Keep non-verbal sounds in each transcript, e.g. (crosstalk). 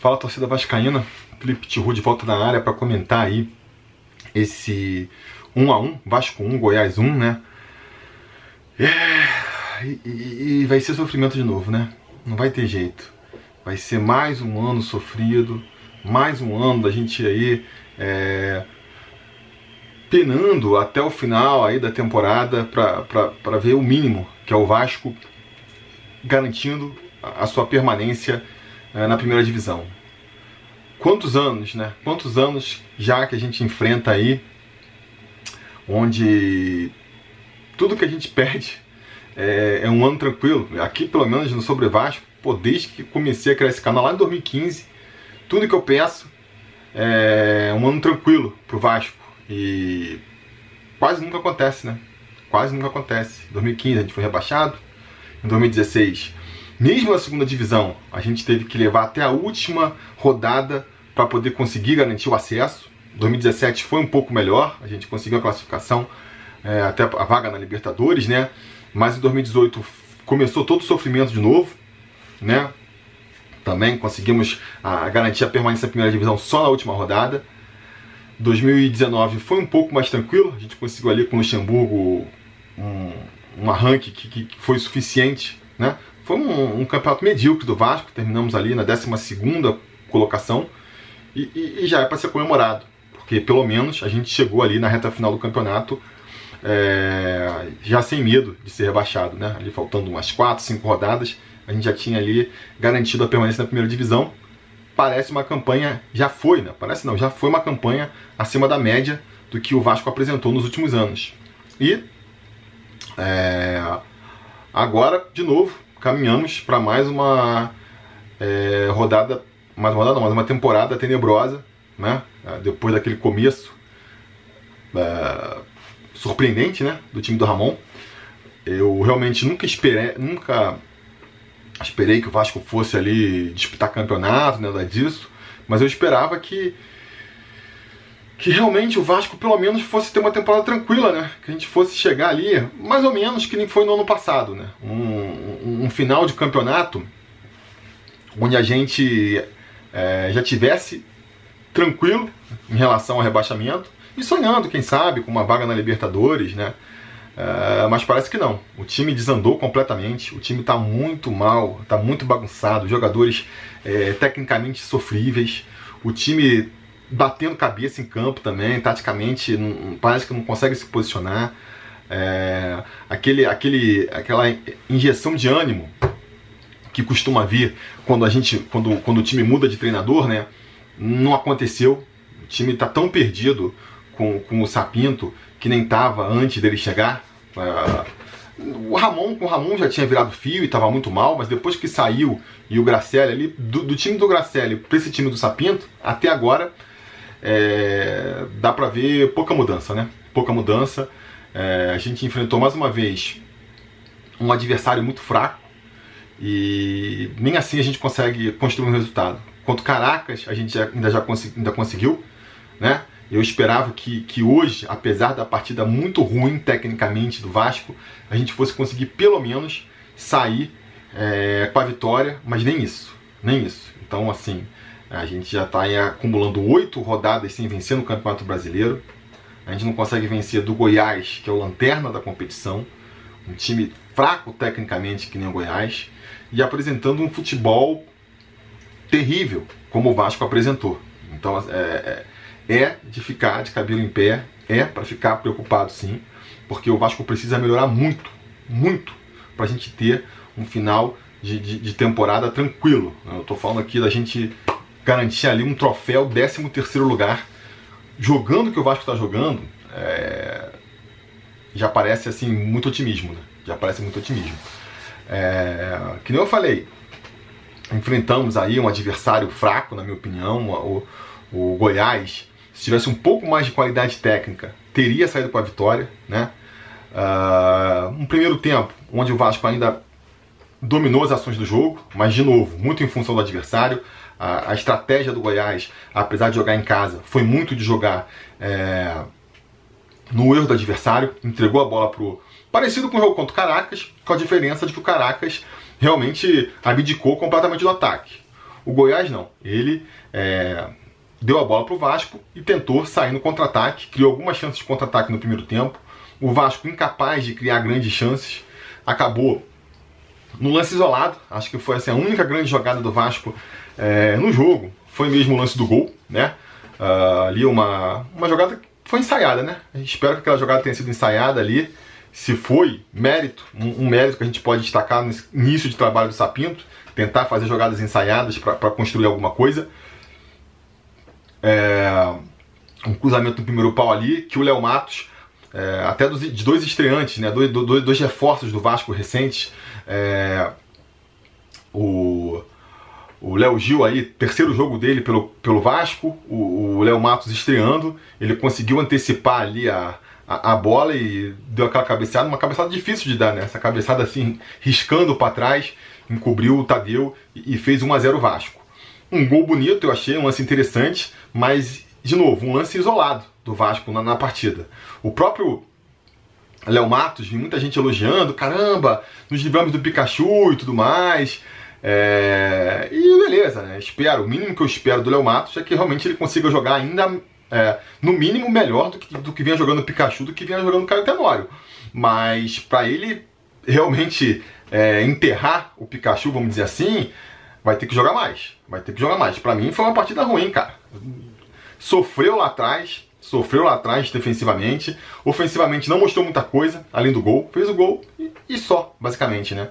Fala torcida vascaína, Felipe Tiru de volta na área para comentar aí esse 1 a 1 Vasco 1, Goiás 1, né? É, e, e, vai ser sofrimento de novo, né? Não vai ter jeito. Vai ser mais um ano sofrido, mais um ano da gente aí é, penando até o final aí da temporada para ver o mínimo, que é o Vasco garantindo a sua permanência é, na primeira divisão. Quantos anos, né? Quantos anos já que a gente enfrenta aí, onde tudo que a gente perde é, é um ano tranquilo. Aqui, pelo menos no Sobre Vasco, pô, desde que comecei a criar esse canal lá em 2015, tudo que eu peço é um ano tranquilo pro Vasco. E quase nunca acontece, né? Quase nunca acontece. Em 2015 a gente foi rebaixado, em 2016 mesmo na segunda divisão, a gente teve que levar até a última rodada para poder conseguir garantir o acesso. 2017 foi um pouco melhor, a gente conseguiu a classificação, é, até a vaga na Libertadores, né? Mas em 2018 começou todo o sofrimento de novo, né? Também conseguimos a, garantir a permanência na primeira divisão só na última rodada. 2019 foi um pouco mais tranquilo, a gente conseguiu ali com o Luxemburgo um, um arranque que, que foi suficiente, né? Foi um, um, campeonato medíocre do Vasco, terminamos ali na 12 colocação e, e, e já é para ser comemorado, porque pelo menos a gente chegou ali na reta final do campeonato é, já sem medo de ser rebaixado, né? Ali faltando umas 4, 5 rodadas, a gente já tinha ali garantido a permanência na primeira divisão. Parece uma campanha, já foi, né? Parece não, já foi uma campanha acima da média do que o Vasco apresentou nos últimos anos. E é, agora, de novo, caminhamos para mais uma é, rodada, mais uma rodada não, mais uma temporada tenebrosa, né? É, depois daquele começo é, surpreendente, né, do time do Ramon. Eu realmente nunca esperei, nunca esperei que o Vasco fosse ali disputar campeonato, nada disso, mas eu esperava que que realmente o Vasco pelo menos fosse ter uma temporada tranquila, né? Que a gente fosse chegar ali, mais ou menos que nem foi no ano passado, né? Um, um final de campeonato onde a gente é, já tivesse tranquilo em relação ao rebaixamento e sonhando, quem sabe, com uma vaga na Libertadores, né? É, mas parece que não. O time desandou completamente. O time está muito mal, está muito bagunçado. Jogadores é, tecnicamente sofríveis. O time batendo cabeça em campo também, taticamente, não, parece que não consegue se posicionar. É, aquele, aquele, aquela injeção de ânimo que costuma vir quando a gente, quando, quando o time muda de treinador, né? Não aconteceu. O time está tão perdido com, com o Sapinto que nem estava antes dele chegar. É, o Ramon, com o Ramon já tinha virado fio e estava muito mal, mas depois que saiu e o Gracelli ali, do, do time do Gracelli para esse time do Sapinto, até agora é, dá para ver pouca mudança, né? Pouca mudança. É, a gente enfrentou mais uma vez um adversário muito fraco e nem assim a gente consegue construir um resultado. Quanto Caracas, a gente ainda já consegui, ainda conseguiu, né? Eu esperava que, que hoje, apesar da partida muito ruim tecnicamente do Vasco, a gente fosse conseguir pelo menos sair é, com a vitória, mas nem isso, nem isso. Então, assim, a gente já está acumulando oito rodadas sem vencer no Campeonato Brasileiro. A gente não consegue vencer do Goiás, que é o lanterna da competição, um time fraco tecnicamente que nem o Goiás, e apresentando um futebol terrível, como o Vasco apresentou. Então é, é, é de ficar de cabelo em pé, é para ficar preocupado sim, porque o Vasco precisa melhorar muito, muito, para a gente ter um final de, de, de temporada tranquilo. Eu estou falando aqui da gente garantir ali um troféu, 13 terceiro lugar, jogando o que o Vasco está jogando, é... já parece assim muito otimismo, né? Já parece muito otimismo. É... Que nem eu falei, enfrentamos aí um adversário fraco, na minha opinião, o, o Goiás. Se tivesse um pouco mais de qualidade técnica, teria saído com a vitória, né? Uh, um primeiro tempo onde o Vasco ainda dominou as ações do jogo, mas de novo, muito em função do adversário a, a, estratégia do Goiás, apesar de jogar em casa, foi muito de jogar é, no erro do adversário, entregou a bola pro. Parecido com o jogo contra o Caracas, com a diferença de que o Caracas realmente abdicou completamente do ataque. O Goiás não. Ele é, deu a bola para o Vasco e tentou sair no contra-ataque, criou algumas chances de contra-ataque no primeiro tempo. O Vasco, incapaz de criar grandes chances, acabou no lance isolado. Acho que foi assim, a única grande jogada do Vasco é, no jogo. Foi mesmo o lance do gol, né? Uh, ali uma, uma jogada que foi ensaiada, né? Espero que aquela jogada tenha sido ensaiada ali. Se foi mérito, um, um mérito que a gente pode destacar no início de trabalho do Sapinto, tentar fazer jogadas ensaiadas para construir alguma coisa. É, um cruzamento no primeiro pau ali, que o Léo Matos, é, até dos, de dois estreantes, né, dois, dois, dois reforços do Vasco recentes, é, o o Léo Gil aí, terceiro jogo dele pelo, pelo Vasco, o Léo Matos estreando, ele conseguiu antecipar ali a, a, a, bola e deu aquela cabeçada, uma cabeçada difícil de dar, né? Essa cabeçada assim, riscando para trás, encobriu o Tadeu e, e fez 1 a 0 Vasco. Um gol bonito, eu achei, um lance interessante, mas, de novo, um lance isolado do Vasco na, na partida. O próprio Léo Matos, muita gente elogiando, caramba, nos livramos do Pikachu e tudo mais. É... E beleza, né? Espero, o mínimo que eu espero do Léo Matos é que realmente ele consiga jogar ainda, é, no mínimo, melhor do que, do que vinha jogando Pikachu, do que vinha jogando Caio Tenório. Mas para ele realmente é, enterrar o Pikachu, vamos dizer assim, vai ter que jogar mais. Vai ter que jogar mais. Para mim foi uma partida ruim, cara. Sofreu lá atrás, sofreu lá atrás defensivamente, ofensivamente não mostrou muita coisa, além do gol, fez o gol e, e só, basicamente, né?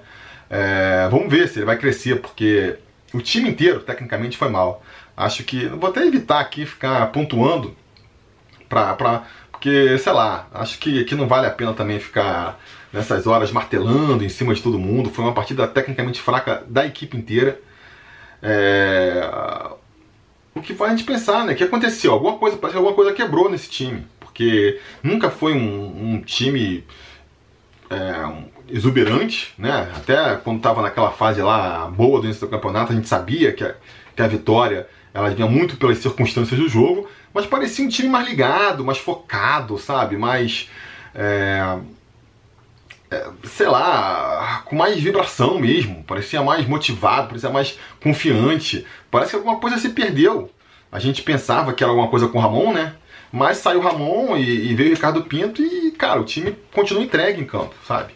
É, vamos ver se ele vai crescer, porque o time inteiro, tecnicamente, foi mal. Acho que. Vou até evitar aqui ficar pontuando, pra, pra, porque, sei lá, acho que, que não vale a pena também ficar nessas horas martelando em cima de todo mundo. Foi uma partida tecnicamente fraca da equipe inteira. É, o que faz a gente pensar, né? O que aconteceu? Alguma coisa, parece que alguma coisa quebrou nesse time. Porque nunca foi um, um time é, um, exuberante, né? Até quando estava naquela fase lá boa do início do campeonato, a gente sabia que a, que a vitória ela vinha muito pelas circunstâncias do jogo, mas parecia um time mais ligado, mais focado, sabe? Mais. É, é, sei lá, com mais vibração mesmo, parecia mais motivado, parecia mais confiante. Parece que alguma coisa se perdeu. A gente pensava que era alguma coisa com o Ramon, né? Mas saiu o Ramon e, e veio o Ricardo Pinto e, cara, o time continua entregue em campo, sabe?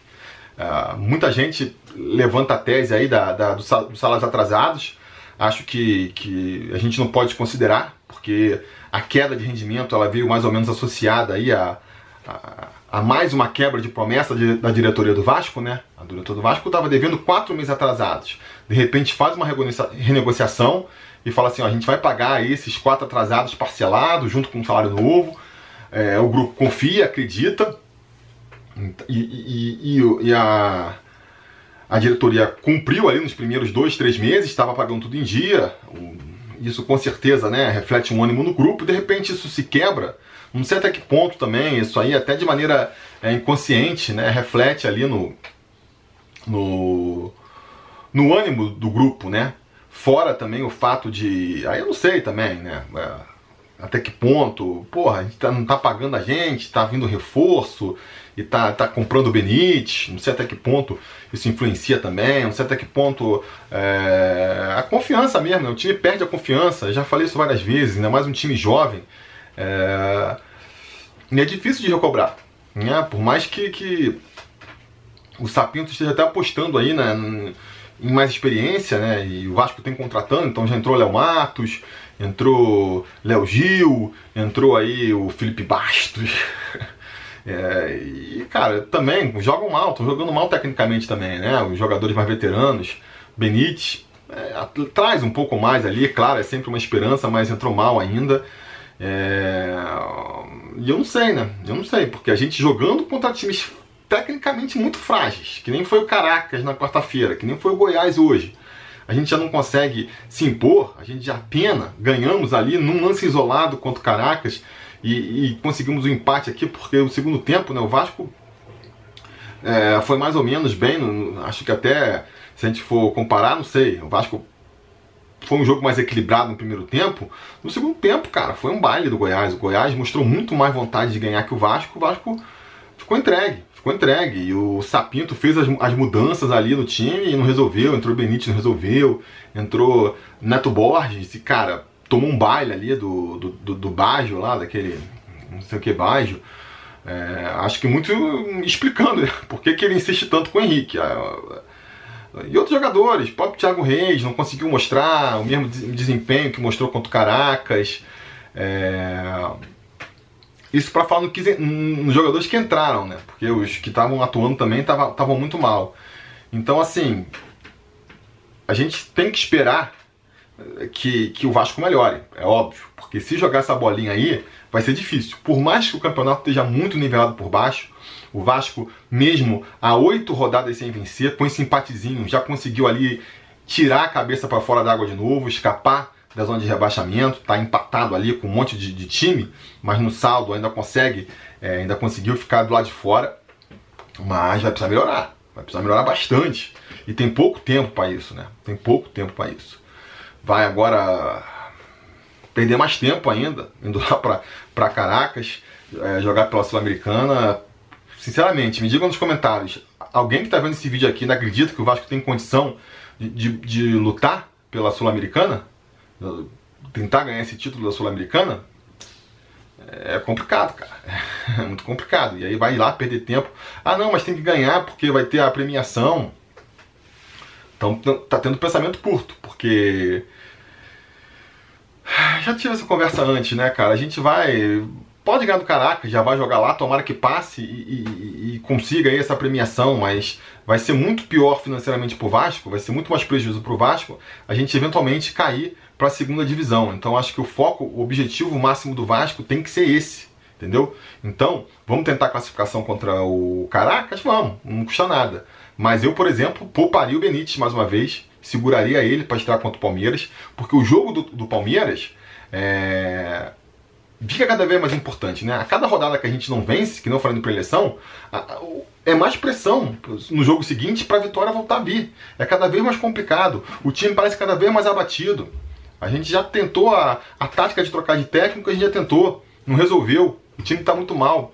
Uh, muita gente levanta a tese aí da, da, do, dos salários atrasados. Acho que, que a gente não pode considerar, porque a queda de rendimento ela veio mais ou menos associada aí a, a, a mais uma quebra de promessa de, da diretoria do Vasco, né? A diretoria do Vasco estava devendo quatro meses atrasados. De repente faz uma renegociação e fala assim: ó, a gente vai pagar esses quatro atrasados parcelados junto com um salário novo. É, o grupo confia, acredita e, e, e, e a, a diretoria cumpriu ali nos primeiros dois, três meses, estava pagando tudo em dia. Isso com certeza né, reflete um ânimo no grupo, de repente isso se quebra. Não sei até que ponto também, isso aí até de maneira é, inconsciente, né, reflete ali no, no, no ânimo do grupo, né? Fora também o fato de. Aí eu não sei também, né? É, até que ponto, porra, a gente tá, não tá pagando a gente, tá vindo reforço e tá, tá comprando Benítez, não sei até que ponto isso influencia também, não sei até que ponto é, a confiança mesmo, né? o time perde a confiança, já falei isso várias vezes, ainda mais um time jovem, é, e é difícil de recobrar, né? por mais que, que o Sapinto esteja até apostando aí né, em mais experiência, né? E o Vasco tem contratando, então já entrou Léo Matos, entrou Léo Gil, entrou aí o Felipe Bastos. (laughs) É, e, cara, também jogam mal, estão jogando mal tecnicamente também, né? Os jogadores mais veteranos, Benítez, é, traz um pouco mais ali, claro, é sempre uma esperança, mas entrou mal ainda. É, e eu não sei, né? Eu não sei, porque a gente jogando contra times tecnicamente muito frágeis, que nem foi o Caracas na quarta-feira, que nem foi o Goiás hoje. A gente já não consegue se impor, a gente já pena, ganhamos ali num lance isolado contra o Caracas e, e conseguimos o um empate aqui, porque o segundo tempo, né, o Vasco é, foi mais ou menos bem, acho que até se a gente for comparar, não sei, o Vasco foi um jogo mais equilibrado no primeiro tempo. No segundo tempo, cara, foi um baile do Goiás. O Goiás mostrou muito mais vontade de ganhar que o Vasco. O Vasco ficou entregue, ficou entregue. E o Sapinto fez as, as mudanças ali no time e não resolveu. Entrou Benítez, não resolveu. Entrou Neto Borges e, cara, tomou um baile ali do, do, do, do lá, daquele. não sei o que, Baggio. É, acho que muito explicando né, (laughs) por que, que ele insiste tanto com o Henrique. E outros jogadores, o próprio Thiago Reis não conseguiu mostrar o mesmo desempenho que mostrou contra o Caracas. É... Isso para falar no que, nos jogadores que entraram, né? Porque os que estavam atuando também estavam muito mal. Então, assim, a gente tem que esperar que, que o Vasco melhore, é óbvio. Porque se jogar essa bolinha aí, vai ser difícil. Por mais que o campeonato esteja muito nivelado por baixo, o Vasco, mesmo a oito rodadas sem vencer, com esse empatezinho, já conseguiu ali tirar a cabeça para fora da água de novo, escapar da zona de rebaixamento, está empatado ali com um monte de, de, time, mas no saldo ainda consegue, é, ainda conseguiu ficar do lado de fora, mas vai precisar melhorar, vai precisar melhorar bastante. E tem pouco tempo para isso, né? Tem pouco tempo para isso. Vai agora perder mais tempo ainda, indo lá para Caracas, é, jogar pela Sul-Americana. Sinceramente, me digam nos comentários, alguém que está vendo esse vídeo aqui ainda acredita que o Vasco tem condição de, de, de lutar pela Sul-Americana? Tentar ganhar esse título da Sul-Americana? É complicado, cara. (laughs) É muito complicado. E aí vai lá perder tempo. Ah, não, mas tem que ganhar porque vai ter a premiação. Então tá tendo pensamento curto, porque (sighs) já tive essa conversa antes, né, cara? A gente vai. Pode ganhar do Caracas, já vai jogar lá, tomara que passe e, e, e, consiga aí essa premiação, mas vai ser muito pior financeiramente pro Vasco, vai ser muito mais prejuízo pro Vasco a gente eventualmente cair para a segunda divisão. Então acho que o foco, o objetivo máximo do Vasco tem que ser esse, entendeu? Então, vamos tentar a classificação contra o Caracas? Vamos, não custa nada. Mas eu, por exemplo, pouparia o Benítez mais uma vez, seguraria ele para estrear contra o Palmeiras, porque o jogo do, do Palmeiras é, fica cada vez mais importante, né? A cada rodada que a gente não vence, que não falando para eleição, é mais pressão no jogo seguinte para a vitória voltar a vir. É cada vez mais complicado. O time parece cada vez mais abatido. A gente já tentou a, a tática de trocar de técnico, a gente já tentou, não resolveu. O time está muito mal.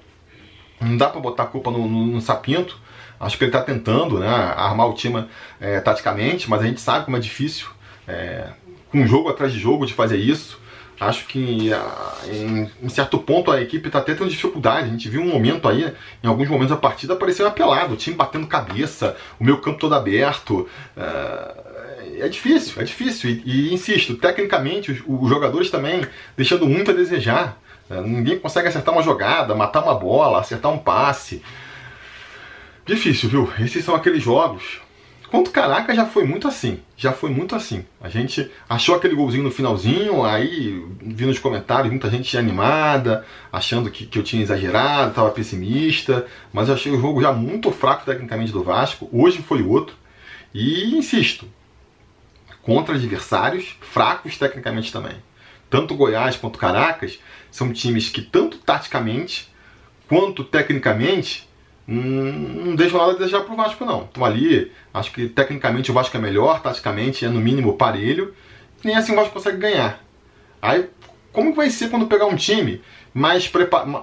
Não dá para botar a culpa no, no, no Sapinto. Acho que ele está tentando né, armar o time é, taticamente, mas a gente sabe como é difícil, é, com jogo atrás de jogo, de fazer isso. Acho que em, em certo ponto a equipe está até tendo dificuldade. A gente viu um momento aí, em alguns momentos da partida, parecia uma pelada, o time batendo cabeça, o meu campo todo aberto. É, é difícil, é difícil. E, e insisto, tecnicamente, os, os, jogadores também deixando muito a desejar. É, ninguém consegue acertar uma jogada, matar uma bola, acertar um passe. Difícil, viu? Esses são aqueles jogos. Contra o Caraca já foi muito assim. Já foi muito assim. A gente achou aquele golzinho no finalzinho, aí vi nos comentários muita gente animada, achando que, que eu tinha exagerado, estava pessimista. Mas eu achei o jogo já muito fraco tecnicamente do Vasco. Hoje foi outro. E insisto, contra adversários fracos tecnicamente também. Tanto Goiás quanto Caracas são times que, tanto taticamente quanto tecnicamente, não deixam nada a desejar pro Vasco, não. Estão ali, acho que tecnicamente o Vasco é melhor, taticamente é no mínimo parelho, nem assim o Vasco consegue ganhar. Aí, como vai ser quando pegar um time mais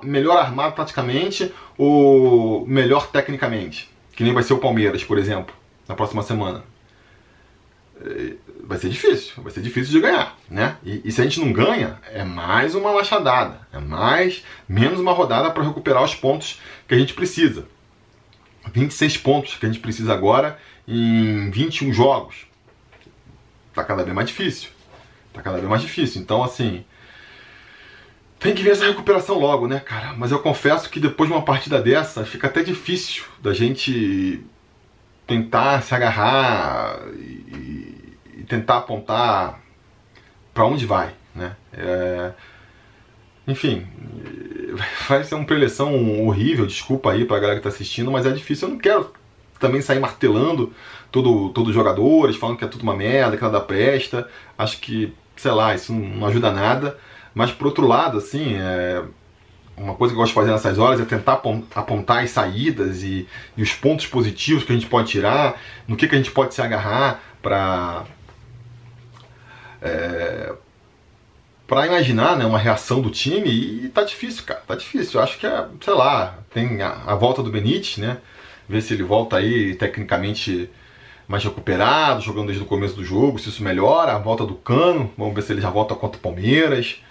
melhor armado taticamente ou melhor tecnicamente? Que nem vai ser o Palmeiras, por exemplo, na próxima semana. Vai ser difícil, vai ser difícil de ganhar, né? E, e se a gente não ganha, é mais uma machadada, é mais menos uma rodada para recuperar os pontos que a gente precisa. 26 pontos que a gente precisa agora em 21 jogos. Tá cada vez mais difícil. Tá cada vez mais difícil. Então, assim, tem que ver essa recuperação logo, né, cara? Mas eu confesso que depois de uma partida dessa, fica até difícil da gente tentar se agarrar e tentar apontar para onde vai, né? É, enfim, (laughs) vai ser uma preleção horrível, desculpa aí pra galera que tá assistindo, mas é difícil. Eu não quero também sair martelando todo, todos os jogadores, falando que é tudo uma merda, que nada presta. Acho que, sei lá, isso não ajuda nada. Mas por outro lado, assim, é, uma coisa que eu gosto de fazer nessas horas é tentar apontar as saídas e, e, os pontos positivos que a gente pode tirar, no que, que a gente pode se agarrar para é, para imaginar né, uma reação do time e tá difícil, cara. Tá difícil. Eu acho que é, sei lá, tem a, a volta do Benítez, né? Ver se ele volta aí tecnicamente mais recuperado, jogando desde o começo do jogo, se isso melhora. A volta do Cano, vamos ver se ele já volta contra o Palmeiras.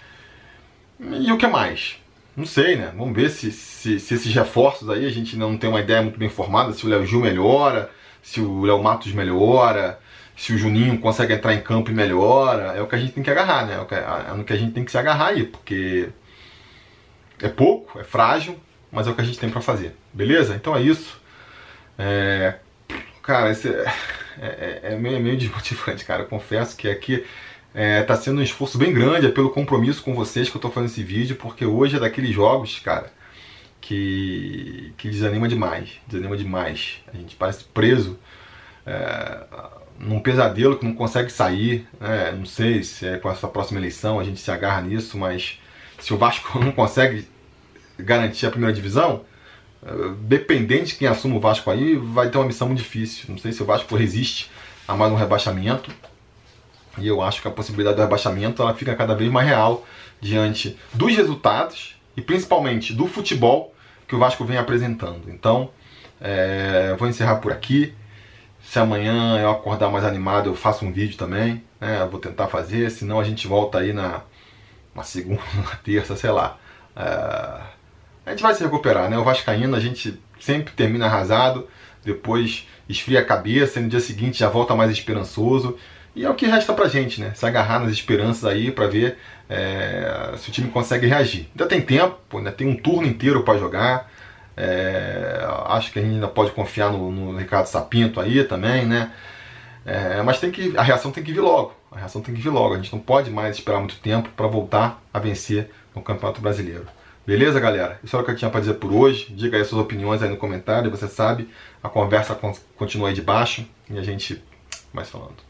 E o que mais? Não sei, né? Vamos ver se, se, se esses reforços aí a gente não tem uma ideia muito bem formada, se o Léo Gil melhora, se o Léo Matos melhora, se o Juninho consegue entrar em campo e melhora. É o que a gente tem que agarrar, né? É, é no que a gente tem que se agarrar aí, porque é pouco, é frágil, mas é o que a gente tem para fazer. Beleza? Então é isso. É... Cara, esse é, é, é meio, meio desmotivante, cara. Eu confesso que aqui é, tá sendo um esforço bem grande, é pelo compromisso com vocês que eu tô fazendo esse vídeo, porque hoje é daqueles jogos, cara, que, que desanima demais, desanima demais. A gente parece preso é, num pesadelo que não consegue sair, né? não sei se é com essa próxima eleição a gente se agarra nisso, mas se o Vasco (laughs) não consegue garantir a primeira divisão, é, dependente de quem assuma o Vasco aí, vai ter uma missão muito difícil. Não sei se o Vasco resiste a mais um rebaixamento, e eu acho que a possibilidade do rebaixamento ela fica cada vez mais real diante dos resultados e principalmente do futebol que o Vasco vem apresentando. Então, é, vou encerrar por aqui. Se amanhã eu acordar mais animado, eu faço um vídeo também. Né? vou tentar fazer, senão a gente volta aí na, na segunda, (laughs) na terça, sei lá. É, a gente vai se recuperar, né? O Vascaíno a gente sempre termina arrasado, depois esfria a cabeça e no dia seguinte já volta mais esperançoso. E é o que resta pra gente, né? Se agarrar nas esperanças aí para ver é, se o time consegue reagir. Ainda tem tempo, ainda tem um turno inteiro para jogar. É, acho que a gente ainda pode confiar no, no Ricardo Sapinto aí também, né? É, mas tem que, a reação tem que vir logo. A reação tem que vir logo. A gente não pode mais esperar muito tempo para voltar a vencer no Campeonato Brasileiro. Beleza, galera? Isso é o que eu tinha para dizer por hoje. Diga aí suas opiniões aí no comentário. Você sabe, a conversa continua aí de baixo e a gente vai falando.